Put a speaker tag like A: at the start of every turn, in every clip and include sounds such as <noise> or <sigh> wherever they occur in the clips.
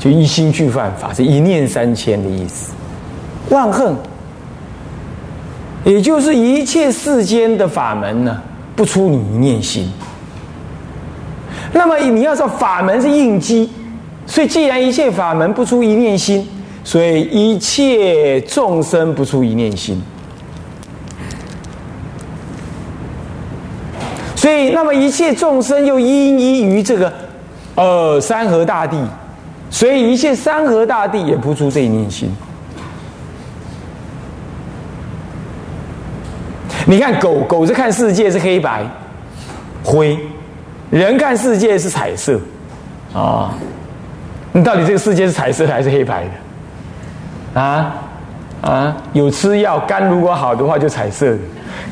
A: 就一心俱犯法，是一念三千的意思。万恨，也就是一切世间的法门呢，不出你一念心。那么你要说法门是应机，所以既然一切法门不出一念心，所以一切众生不出一念心。所以，那么一切众生又因依于这个呃山河大地，所以一切山河大地也不出这一念心。你看狗狗是看世界是黑白灰，人看世界是彩色啊。你到底这个世界是彩色还是黑白的？啊啊，有吃药肝如果好的话就彩色的。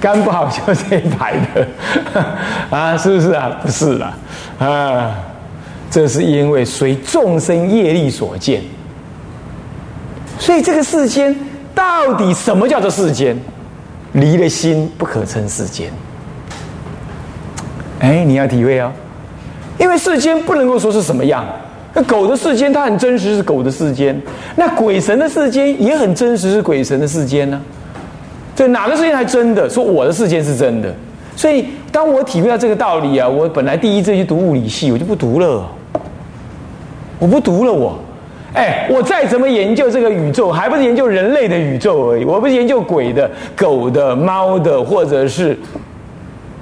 A: 肝不好就是黑白的，<laughs> 啊，是不是啊？不是啦，啊，这是因为随众生业力所见，所以这个世间到底什么叫做世间？离了心不可称世间。哎，你要体会哦，因为世间不能够说是什么样。那狗的世间它很真实，是狗的世间；那鬼神的世间也很真实，是鬼神的世间呢。这哪个世界还真的？说我的世界是真的。所以当我体会到这个道理啊，我本来第一次去读物理系，我就不读了。我不读了，我，哎，我再怎么研究这个宇宙，还不是研究人类的宇宙而已。我不是研究鬼的、狗的、猫的，或者是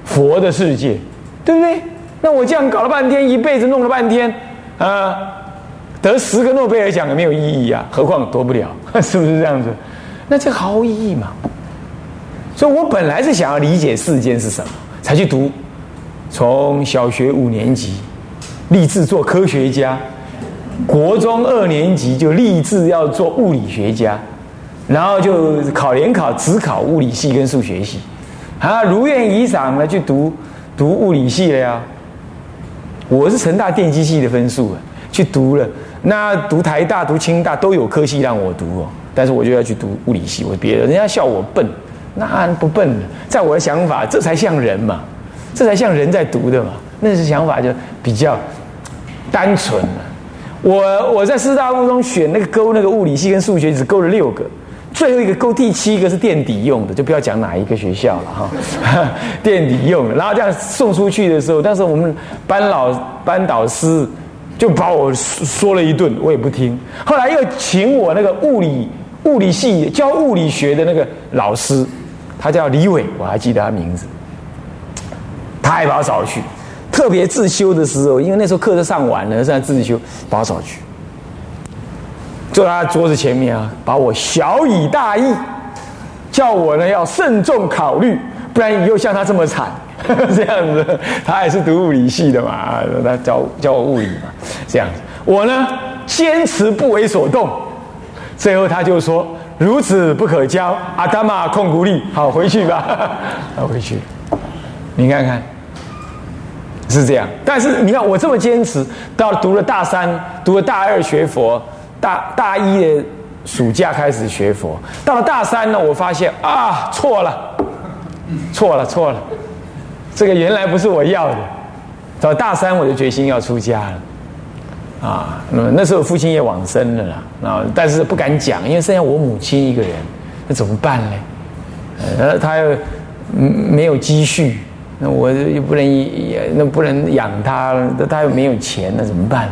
A: 佛的世界，对不对？那我这样搞了半天，一辈子弄了半天，啊，得十个诺贝尔奖也没有意义啊，何况夺不了，<laughs> 是不是这样子？那这毫无意义嘛。所以我本来是想要理解世间是什么，才去读，从小学五年级立志做科学家，国中二年级就立志要做物理学家，然后就考联考只考物理系跟数学系，啊，如愿以偿的去读读物理系了呀。我是成大电机系的分数啊，去读了，那读台大、读清大都有科系让我读哦，但是我就要去读物理系，我别人人家笑我笨。那不笨的，在我的想法，这才像人嘛，这才像人在读的嘛。那是想法就比较单纯了。我我在四大附中选那个勾那个物理系跟数学只勾了六个，最后一个勾第七个是垫底用的，就不要讲哪一个学校了哈。<laughs> 垫底用的，然后这样送出去的时候，当时我们班老班导师就把我说了一顿，我也不听。后来又请我那个物理物理系教物理学的那个老师。他叫李伟，我还记得他名字。他还把我找去，特别自修的时候，因为那时候课都上完了，现在自修，把我找去，坐在他桌子前面啊，把我小以大义，叫我呢要慎重考虑，不然以后像他这么惨，这样子。他也是读物理系的嘛，他教教我物理嘛，这样子。我呢坚持不为所动，最后他就说。孺子不可教，阿达玛控股力，好回去吧，好回去。你看看，是这样。但是你看我这么坚持，到读了大三，读了大二学佛，大大一的暑假开始学佛，到了大三呢，我发现啊，错了，错了，错了，这个原来不是我要的。到大三我就决心要出家了。啊，那那时候父亲也往生了啦，啊，但是不敢讲，因为剩下我母亲一个人，那怎么办呢？呃，他又没有积蓄，那我又不能也那不能养他，那他又没有钱，那怎么办？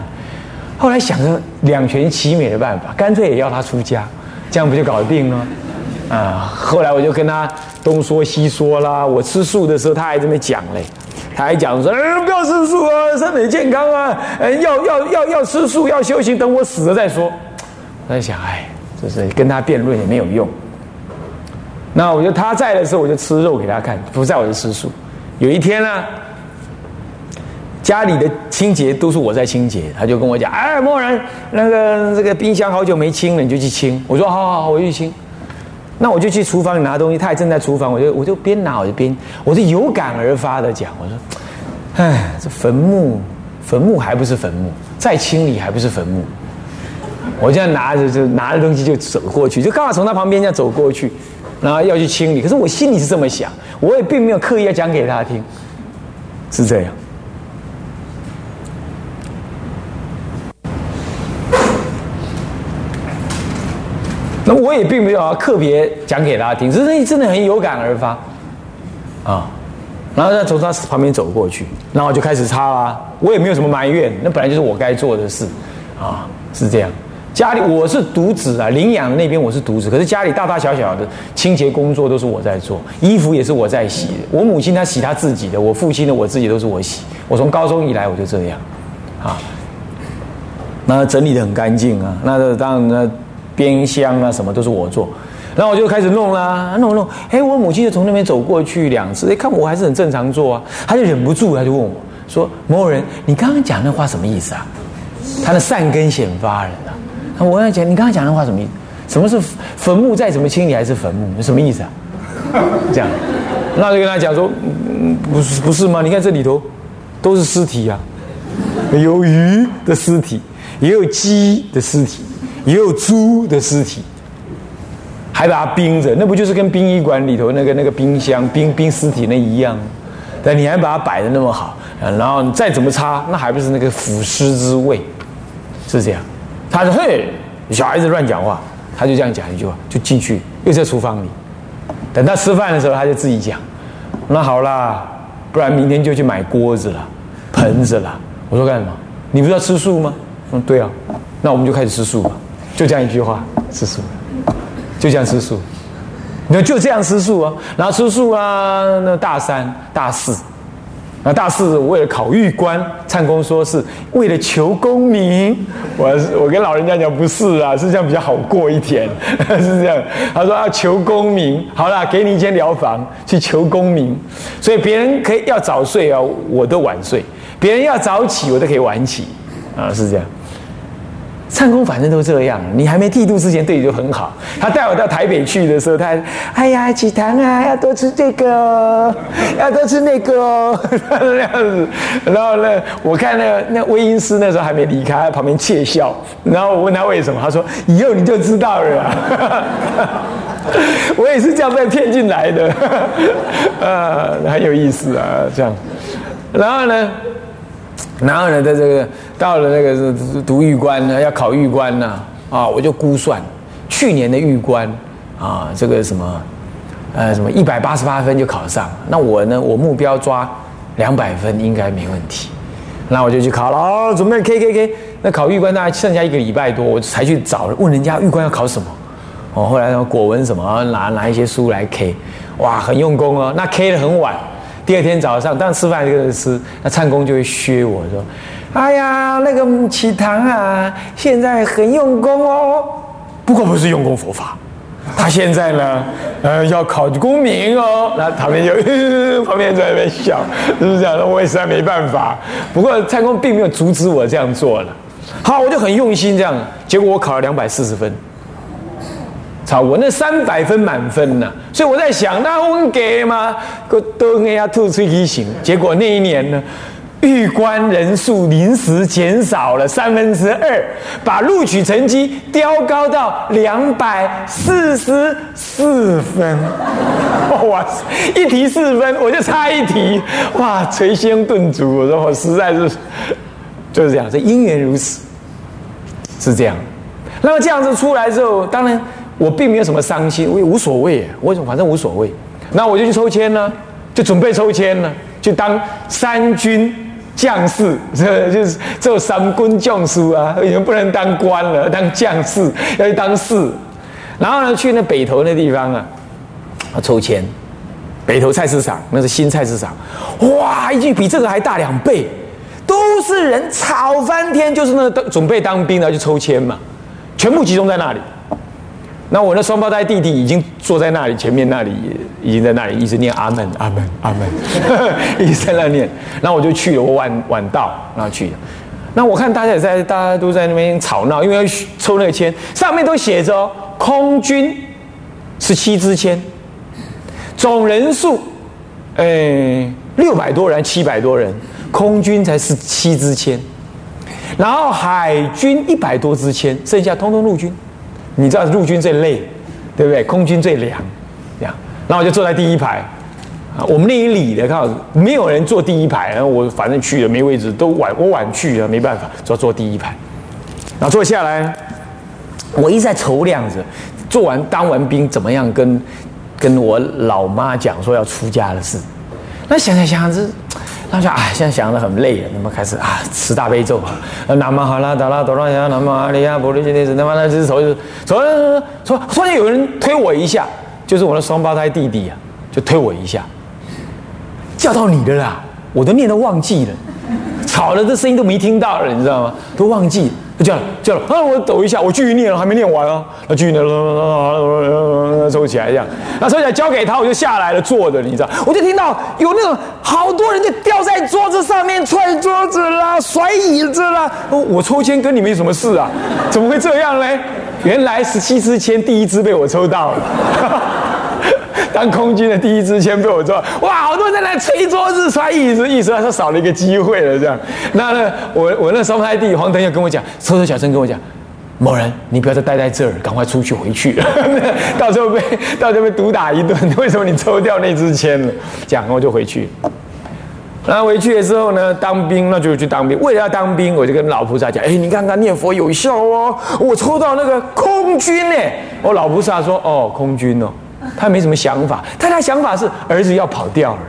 A: 后来想着两全其美的办法，干脆也要他出家，这样不就搞定了？啊，后来我就跟他东说西说啦，我吃素的时候他还这么讲嘞。他还讲说：“，不要吃素啊，身体健康啊，要要要要吃素，要修行，等我死了再说。”我在想，哎，就是跟他辩论也没有用。那我就他在的时候，我就吃肉给他看；不在我就吃素。有一天呢，家里的清洁都是我在清洁，他就跟我讲：“哎，默然，那个这个冰箱好久没清了，你就去清。”我说：“好好好，我去清。”那我就去厨房里拿东西，他也正在厨房，我就我就边拿我就边，我就有感而发的讲，我说：“哎，这坟墓，坟墓还不是坟墓，再清理还不是坟墓。”我这样拿着就拿着东西就走过去，就刚好从他旁边这样走过去，然后要去清理。可是我心里是这么想，我也并没有刻意要讲给他听，是这样。那我也并没有要特别讲给大家听，只是真的很有感而发，啊，然后再从他旁边走过去，然后就开始擦啦。我也没有什么埋怨，那本来就是我该做的事，啊，是这样。家里我是独子啊，领养那边我是独子，可是家里大大小小的清洁工作都是我在做，衣服也是我在洗。我母亲她洗她自己的，我父亲的我自己都是我洗。我从高中以来我就这样，啊，那整理的很干净啊，那当然那边箱啊什么都是我做，然后我就开始弄啦，弄弄，哎，我母亲就从那边走过去两次，哎，看我还是很正常做啊，他就忍不住他就问我说：“某人，你刚刚讲那话什么意思啊？”他的善根显发了。那我要讲，你刚才讲的话什么意思？什么是坟墓再怎么清理还是坟墓？什么意思啊？<laughs> 这样，那就跟他讲说，不是不是吗？你看这里头都是尸体啊，有鱼的尸体，也有鸡的尸体，也有猪的尸体，还把它冰着，那不就是跟殡仪馆里头那个那个冰箱冰冰尸体那一样？但你还把它摆的那么好，然后你再怎么擦，那还不是那个腐尸之味？是这样。他说：“嘿，小孩子乱讲话。”他就这样讲一句话，就进去又在厨房里。等他吃饭的时候，他就自己讲：“那好啦，不然明天就去买锅子了、盆子了。”我说：“干什么？你不是要吃素吗？”嗯，对啊。那我们就开始吃素吧。就这样一句话，吃素，就这样吃素。那就这样吃素啊。然后吃素啊，那大三、大四。那大四为了考玉官，灿公说是为了求功名。我我跟老人家讲不是啊，是这样比较好过一点，<laughs> 是这样。他说啊求功名，好了，给你一间疗房去求功名。所以别人可以要早睡啊，我都晚睡；别人要早起，我都可以晚起，啊，是这样。唱功反正都这样，你还没剃度之前对你就很好。他带我到台北去的时候，他哎呀，起堂啊，要多吃这个，要多吃那个，这样子。然后呢，我看那那威音师那时候还没离开，旁边窃笑。然后我问他为什么，他说以后你就知道了。<laughs> 我也是这样被骗进来的，<laughs> 呃，很有意思啊，这样。然后呢？然后呢，在这个到了那个是读玉官呢，要考玉官呢，啊，我就估算去年的玉官啊，这个什么，呃，什么一百八十八分就考上。那我呢，我目标抓两百分应该没问题。那我就去考了，哦，准备 K K K。那考玉官大概剩下一个礼拜多，我才去找问人家玉官要考什么。哦，后来呢，果文什么拿拿一些书来 K，哇，很用功哦。那 K 的很晚。第二天早上，当吃饭一个人吃，那唱功就会削我说：“哎呀，那个启堂啊，现在很用功哦，不过不是用功佛法，他现在呢，呃，要考功名哦。”那旁边就旁边在那边笑，是不是这样？我也实在没办法。不过唱功并没有阻止我这样做了。好，我就很用心这样，结果我考了两百四十分。操！我那三百分满分呢，所以我在想，那我给吗？都都给他吐出一行。结果那一年呢，预官人数临时减少了三分之二，把录取成绩调高到两百四十四分。<laughs> 哇！一题四分，我就差一题，哇！捶胸顿足，我说我实在是就是这样，这因缘如此，是这样。那么这样子出来之后，当然。我并没有什么伤心，我也无所谓，我反正无所谓。那我就去抽签呢，就准备抽签呢，就当三军将士，这 <laughs> 就是做三军将士啊，已经不能当官了，当将士要去当士。然后呢，去那北头那地方啊，啊抽签，北头菜市场那是新菜市场，哇，已经比这个还大两倍，都是人吵翻天，就是那准备当兵的去抽签嘛，全部集中在那里。那我那双胞胎弟弟已经坐在那里，前面那里已经在那里一直念阿门阿门阿门，<laughs> 一直在那念。那我就去了，我晚晚到，然后去。那我看大家也在，大家都在那边吵闹，因为要抽那个签，上面都写着空军十七支签，总人数，哎，六百多人，七百多人，空军才是七支签，然后海军一百多支签，剩下通通陆军。你知道陆军最累，对不对？空军最凉，这样。然后我就坐在第一排，啊，我们那一里的，看没有人坐第一排，然后我反正去了没位置，都晚我晚去了，没办法，就要坐第一排。然后坐下来，我一直在愁量着，做完当完兵怎么样跟跟我老妈讲说要出家的事。那想想想这。他说：“哎，现在想的很累了，那么开始啊，吃大悲咒啊，南无哈拉达拉哆啦呀，南无阿里呀，波罗揭谛子，他妈的，这手就走走走，突然有人推我一下，就是我的双胞胎弟弟啊，就推我一下，叫到你的啦，我都念都忘记了，吵的这声音都没听到了，你知道吗？都忘记。”就这样，这样啊！我抖一下，我继续念了，还没念完啊！那继续念，抽起来这样，那抽起来交给他，我就下来了，坐着，你知道？我就听到有那种好多人就掉在桌子上面，踹桌子啦，甩椅子啦。我抽签跟你们有什么事啊，怎么会这样呢？原来十七支签，第一支被我抽到了。当空军的第一支签被我做，哇，好多人在那吹桌子、摔椅子，意思他少了一个机会了。这样，那呢，我我那双胞胎弟黄腾又跟我讲，偷偷小声跟我讲，某人，你不要再待在这儿，赶快出去回去，<laughs> 到时候被到时候被毒打一顿。<laughs> 为什么你抽掉那支签了？讲，我就回去。然后回去的时候呢，当兵那就去当兵。为了要当兵，我就跟老菩萨讲，哎，你看看念佛有效哦，我抽到那个空军呢。我老菩萨说，哦，空军哦。他没什么想法，他他想法是儿子要跑掉了，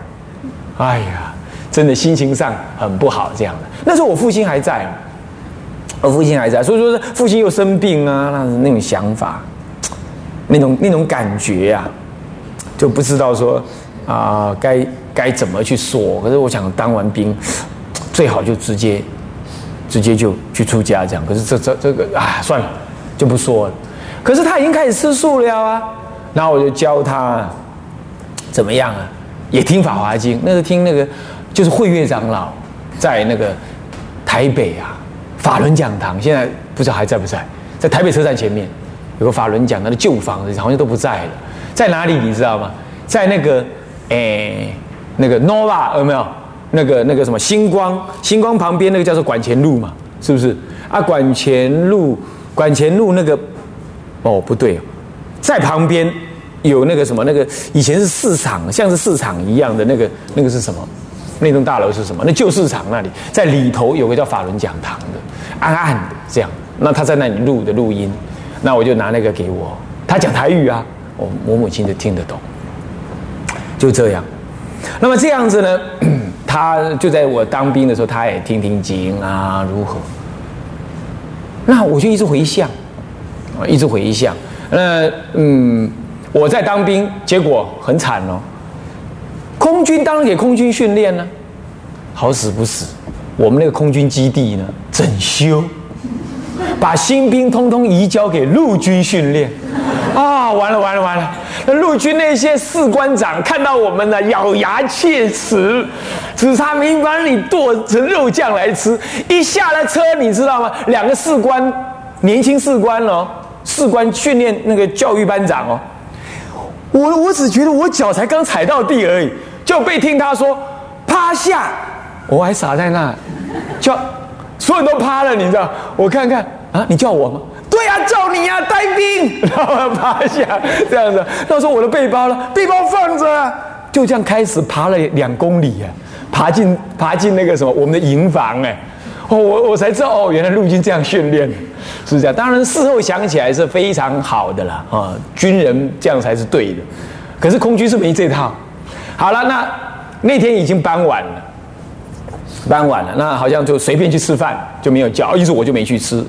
A: 哎呀，真的心情上很不好这样的。那时候我父亲还在，我父亲还在，所以说父亲又生病啊，那那种想法，那种那种感觉呀，就不知道说啊该该怎么去说。可是我想当完兵，最好就直接直接就去出家这样。可是这这这个啊算了，就不说了。可是他已经开始吃素了啊。然后我就教他怎么样啊？也听《法华经》，那个听那个就是慧月长老在那个台北啊法轮讲堂，现在不知道还在不在？在台北车站前面有个法轮讲堂的旧房子，好像都不在了。在哪里你知道吗？在那个诶那个 Nova 有没有？那个那个什么星光星光旁边那个叫做管前路嘛？是不是？啊，管前路管前路那个哦不对，在旁边。有那个什么，那个以前是市场，像是市场一样的那个，那个是什么？那栋大楼是什么？那旧市场那里，在里头有个叫法轮讲堂的，暗暗的这样。那他在那里录的录音，那我就拿那个给我，他讲台语啊，我我母亲就听得懂，就这样。那么这样子呢，<clears throat> 他就在我当兵的时候，他也听听经啊，如何？那我就一直回想，啊，一直回想，那嗯。我在当兵，结果很惨哦。空军当然给空军训练呢，好死不死，我们那个空军基地呢整修，把新兵通通移交给陆军训练。啊，完了完了完了！那陆军那些士官长看到我们呢，咬牙切齿，只差没把你剁成肉酱来吃。一下了车，你知道吗？两个士官，年轻士官哦，士官训练那个教育班长哦。我我只觉得我脚才刚踩到地而已，就被听他说趴下，我还傻在那，叫所有人都趴了，你知道？我看看啊，你叫我吗？对呀，叫你呀，带兵，然后趴下这样子。那时候我的背包了，背包放着，就这样开始爬了两公里啊，爬进爬进那个什么我们的营房哎。哦，我我才知道哦，原来陆军这样训练，是这样。当然事后想起来是非常好的了啊，军人这样才是对的。可是空军是没这套。好了，那那天已经搬晚了，搬晚了，那好像就随便去吃饭，就没有叫，于是我就没去吃，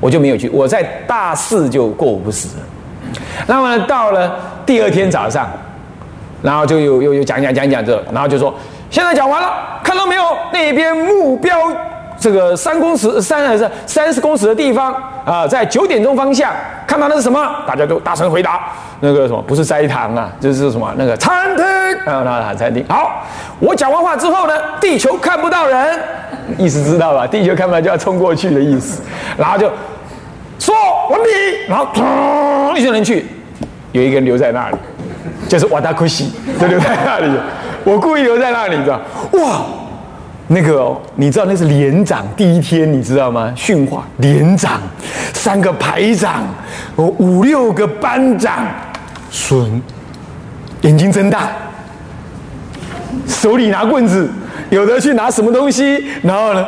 A: 我就没有去。我在大四就过午不食。那么到了第二天早上，然后就又又又讲讲讲讲这，然后就说现在讲完了，看到没有？那边目标。这个三公尺三还是三十公尺的地方啊，在九点钟方向看到那是什么？大家都大声回答：那个什么不是斋堂啊，就是什么那个餐厅啊，那喊餐厅。好，我讲完话之后呢，地球看不到人，意思知道吧？地球看不到就要冲过去的意思。然后就说完毕，然后砰，一群人去，有一个人留在那里，就是瓦达库西，就留在那里。我故意留在那里，知道？哇！那个，你知道那是连长第一天，你知道吗？训话，连长，三个排长，哦五六个班长，孙，眼睛睁大，手里拿棍子，有的去拿什么东西，然后呢，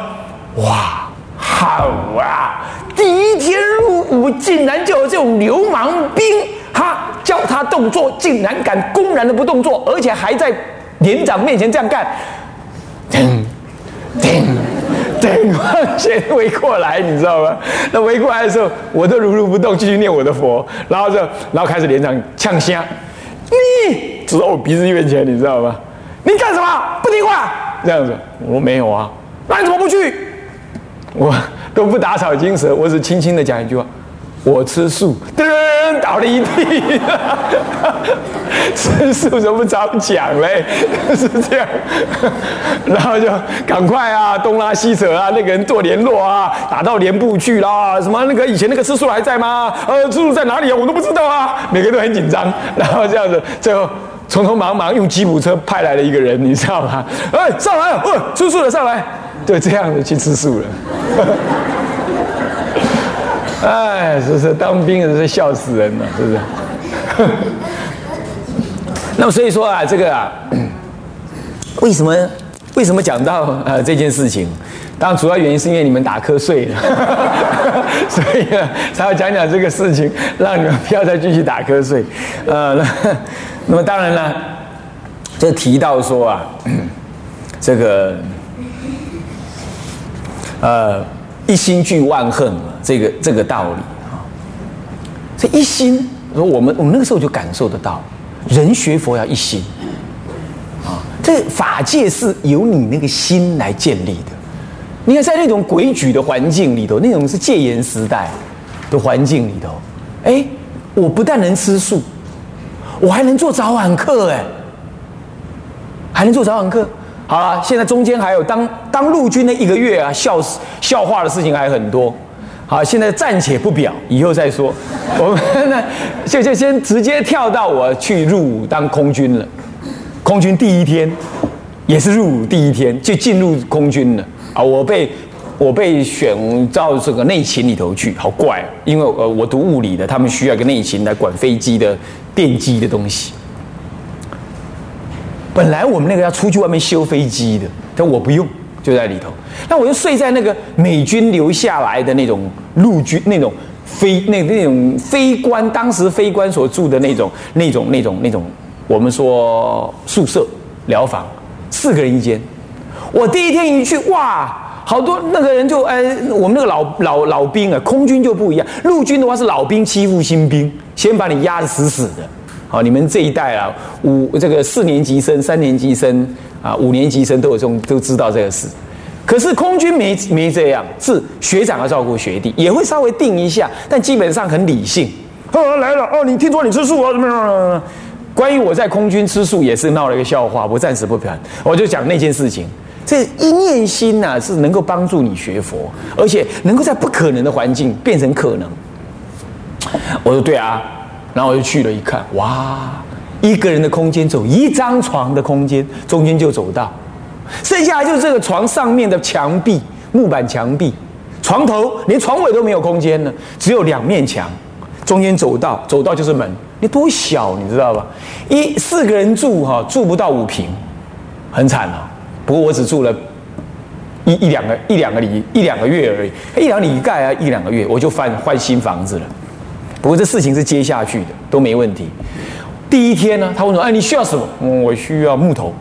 A: 哇，好啊！第一天入伍竟然就有这种流氓兵，哈，教他动作，竟然敢公然的不动作，而且还在连长面前这样干，嗯叮叮，先围过来，你知道吗？那围过来的时候，我都如如不动，继续念我的佛，然后就然后开始连长呛香，你指着我鼻子面前，你知道吗？你干什么？不听话？这样子，我说没有啊，那你怎么不去？我都不打草惊蛇，我只轻轻的讲一句话。我吃素，噔倒了一地。吃素怎么早讲嘞？<laughs> 是这样，然后就赶快啊，东拉西扯啊，那个人做联络啊，打到连部去啦。什么那个以前那个吃素还在吗？呃，吃素在哪里啊？我都不知道啊。每个人都很紧张，然后这样子，最后匆匆忙忙用吉普车派来了一个人，你知道吗？哎，上来，哦，吃素的上来，就这样子去吃素了。哎，是是当兵的是笑死人了？是不是？<laughs> 那么所以说啊，这个啊，<coughs> 为什么为什么讲到呃这件事情？当然主要原因是因为你们打瞌睡了，<laughs> 所以呢才要讲讲这个事情，让你们不要再继续打瞌睡。呃，那那么当然了，这提到说啊，这个呃。一心俱万恨这个这个道理啊，这一心，我们我们那个时候就感受得到，人学佛要一心啊，这法界是由你那个心来建立的。你看，在那种规矩的环境里头，那种是戒严时代的环境里头，哎，我不但能吃素，我还能做早晚课，哎，还能做早晚课。好了，现在中间还有当当陆军的一个月啊，笑笑话的事情还很多。好，现在暂且不表，以后再说。<laughs> 我们呢，就就先直接跳到我去入伍当空军了。空军第一天，也是入伍第一天就进入空军了啊！我被我被选到这个内勤里头去，好怪，因为呃我读物理的，他们需要一个内勤来管飞机的电机的东西。本来我们那个要出去外面修飞机的，但我不用，就在里头。那我就睡在那个美军留下来的那种陆军那种飞那那种飞官，当时飞官所住的那种那种那种那种，我们说宿舍疗房，四个人一间。我第一天一去，哇，好多那个人就哎，我们那个老老老兵啊，空军就不一样，陆军的话是老兵欺负新兵，先把你压得死死的。好，你们这一代啊，五这个四年级生、三年级生啊，五年级生都有这种都知道这个事。可是空军没没这样，是学长要照顾学弟，也会稍微定一下，但基本上很理性。哦，来了哦，你听说你吃素啊？怎么样？关于我在空军吃素也是闹了一个笑话，我暂时不谈。我就讲那件事情，这一念心呐，是能够帮助你学佛，而且能够在不可能的环境变成可能。我说对啊。然后我就去了一看，哇，一个人的空间走一张床的空间，中间就走道，剩下就是这个床上面的墙壁，木板墙壁，床头连床尾都没有空间呢，只有两面墙，中间走道，走道就是门，你多小，你知道吧？一四个人住哈，住不到五平，很惨哦。不过我只住了一一两个一两个礼一两个月而已，一两礼盖啊，一两个月我就换换新房子了。不过这事情是接下去的，都没问题。第一天呢，他问说：“哎，你需要什么？”“我需要木头。”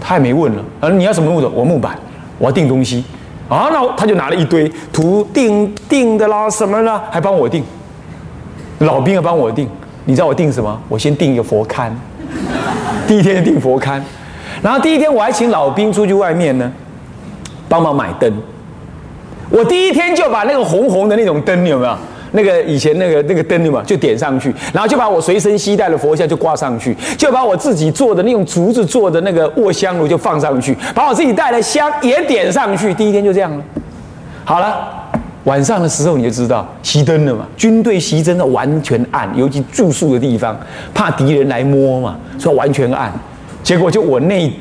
A: 他也没问了。“啊，你要什么木头？”“我木板，我要订东西。”啊，那他就拿了一堆图订订的啦，什么啦，还帮我订。老兵要帮我订，你知道我订什么？我先订一个佛龛。<laughs> 第一天订佛龛，然后第一天我还请老兵出去外面呢，帮忙买灯。我第一天就把那个红红的那种灯有没有？那个以前那个那个灯嘛，就点上去，然后就把我随身携带的佛像就挂上去，就把我自己做的那种竹子做的那个卧香炉就放上去，把我自己带的香也点上去。第一天就这样了。好了，晚上的时候你就知道熄灯了嘛。军队熄灯的完全暗，尤其住宿的地方，怕敌人来摸嘛，所以完全暗。结果就我那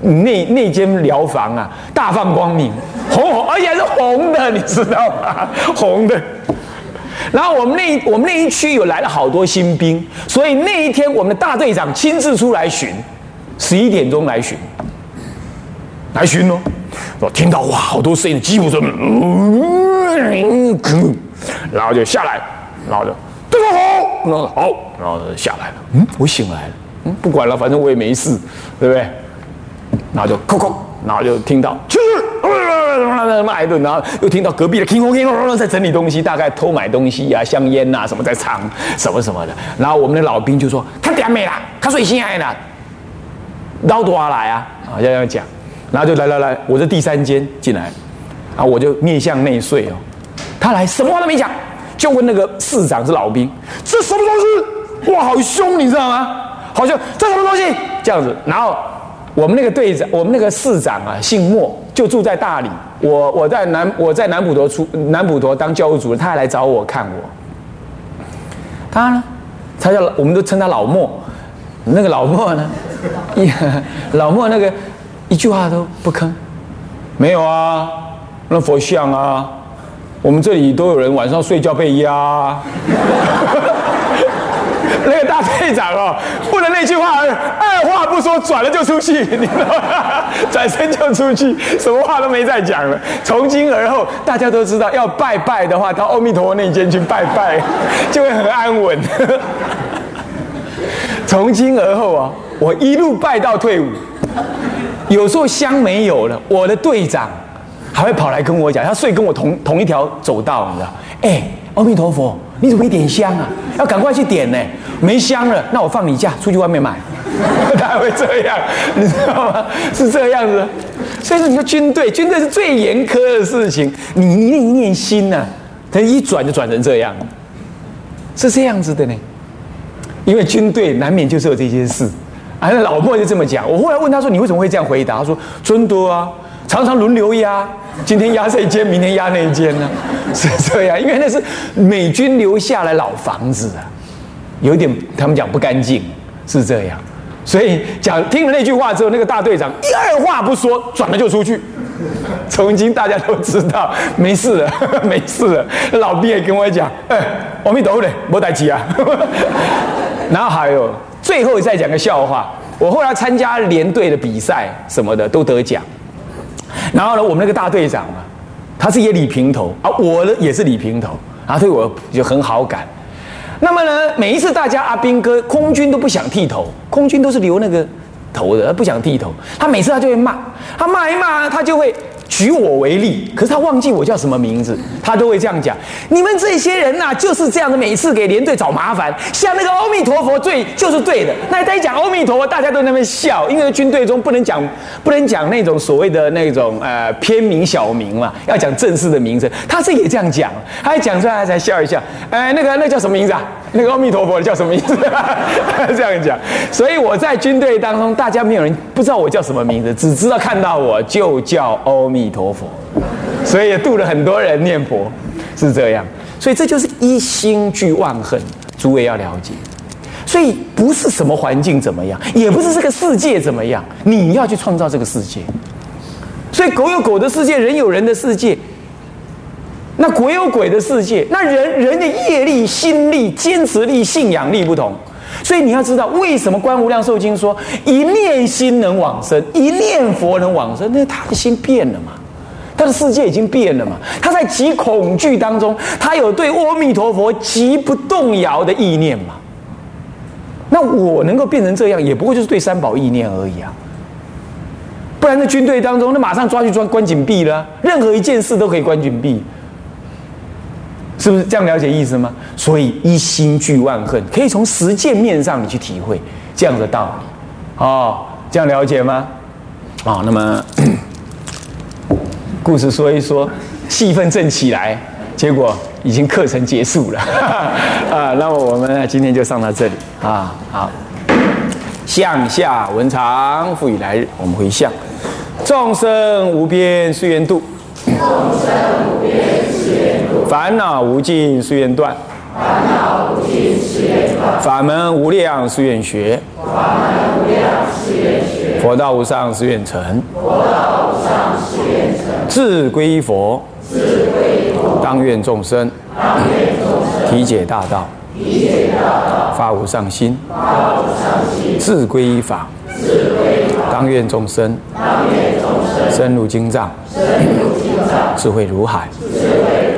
A: 那那间疗房啊，大放光明，红红，而且是红的，你知道吗？红的。然后我们那我们那一区有来了好多新兵，所以那一天我们的大队长亲自出来巡，十一点钟来巡，来巡哦。我听到哇，好多声音，吉普车，然后就下来，然后就这个红，然后好，然后就下来了。嗯，我醒来了。嗯，不管了，反正我也没事，对不对？然后就叩叩，然后就听到骂一顿，然后又听到隔壁的叮咚叮咚在整理东西，大概偷买东西啊、香烟呐什么在藏什么什么的。然后我们的老兵就说：“他点没啦？他睡醒来了，捞多少来啊？”啊，要这样讲。然后就来来来，我这第三间进来，啊，我就面向内睡哦。他来什么话都没讲，就问那个市长是老兵，这什么东西？哇，好凶，你知道吗？好像这什么东西？这样子。然后我们那个队长，我们那个市长啊，姓莫，就住在大理。我我在南我在南普陀出南普陀当教务主任，他还来找我看我。他呢，他叫我们都称他老莫。那个老莫呢，<laughs> 老莫那个。一句话都不吭，没有啊，那佛像啊，我们这里都有人晚上睡觉被压。<laughs> 那个大队长哦，不能那句话二话不说转了就出去，你知道吗？转身就出去，什么话都没再讲了。从今而后，大家都知道要拜拜的话，到阿弥陀佛那间去拜拜，就会很安稳。从今而后啊，我一路拜到退伍。有时候香没有了，我的队长还会跑来跟我讲，他睡跟我同同一条走道，你知道？哎，阿弥陀佛，你怎么没点香啊？要赶快去点呢，没香了，那我放你假，出去外面买。<laughs> 他还会这样，你知道吗？是这样子。所以说，你说军队，军队是最严苛的事情，你一念一念心呐，他一转就转成这样，是这样子的呢。因为军队难免就是有这些事。啊，老莫就这么讲。我后来问他说：“你为什么会这样回答？”他说：“尊多啊，常常轮流压，今天压这一间，明天压那一间呢，<laughs> 是这样。因为那是美军留下来老房子啊，有点他们讲不干净，是这样。所以讲听了那句话之后，那个大队长一二话不说，转了就出去。<laughs> 从今大家都知道没事了，没事了。<laughs> 老兵也跟我讲：“哎，阿弥陀佛嘞，莫待急啊。”然后还有。最后再讲个笑话，我后来参加连队的比赛什么的都得奖，然后呢，我们那个大队长嘛，他是也李平头啊，我呢也是李平头，他对我就很好感。那么呢，每一次大家阿兵哥空军都不想剃头，空军都是留那个头的，不想剃头。他每次他就会骂，他骂一骂，他就会。举我为例，可是他忘记我叫什么名字，他都会这样讲。你们这些人呐，就是这样的，每次给连队找麻烦。像那个阿弥陀佛，对，就是对的。那他一讲阿弥陀佛，大家都那边笑，因为军队中不能讲，不能讲那种所谓的那种呃偏名小名嘛，要讲正式的名称。他自己也这样讲，他一讲出来才笑一笑。哎，那个那叫什么名字啊？那个阿弥陀佛叫什么名字？<laughs> 这样讲。所以我在军队当中，大家没有人不知道我叫什么名字，只知道看到我就叫阿弥。陀佛，所以也度了很多人念佛，是这样。所以这就是一心俱万恨，诸位要了解。所以不是什么环境怎么样，也不是这个世界怎么样，你要去创造这个世界。所以狗有狗的世界，人有人的世界，那鬼有鬼的世界。那人人的业力、心力、坚持力、信仰力不同。所以你要知道，为什么《观无量寿经》说一念心能往生，一念佛能往生？那他的心变了嘛？他的世界已经变了嘛？他在极恐惧当中，他有对阿弥陀佛极不动摇的意念嘛？那我能够变成这样，也不过就是对三宝意念而已啊！不然在军队当中，那马上抓去抓关紧闭了，任何一件事都可以关紧闭。是不是这样了解意思吗？所以一心俱万恨，可以从实践面上你去体会这样的道理，哦，这样了解吗？啊，那么 <coughs> 故事说一说，气氛正起来，结果已经课程结束了 <laughs> 啊。那么我们今天就上到这里啊。好，向下文长，复以来日，我们回向，众生无边誓愿度。众生无边。烦恼无尽，誓愿断；烦恼无尽，誓愿断；法门无量，誓愿学；法门无量，誓愿学；佛道无上，誓愿成；佛道无上，誓愿成；自归佛；自归佛；当愿众生；当愿众生；体解大道；体解大道；发无上心；发无上心；自归依法；自归法；当愿众生；当愿众生；深入经藏；深入经藏；智慧如海。智慧如海。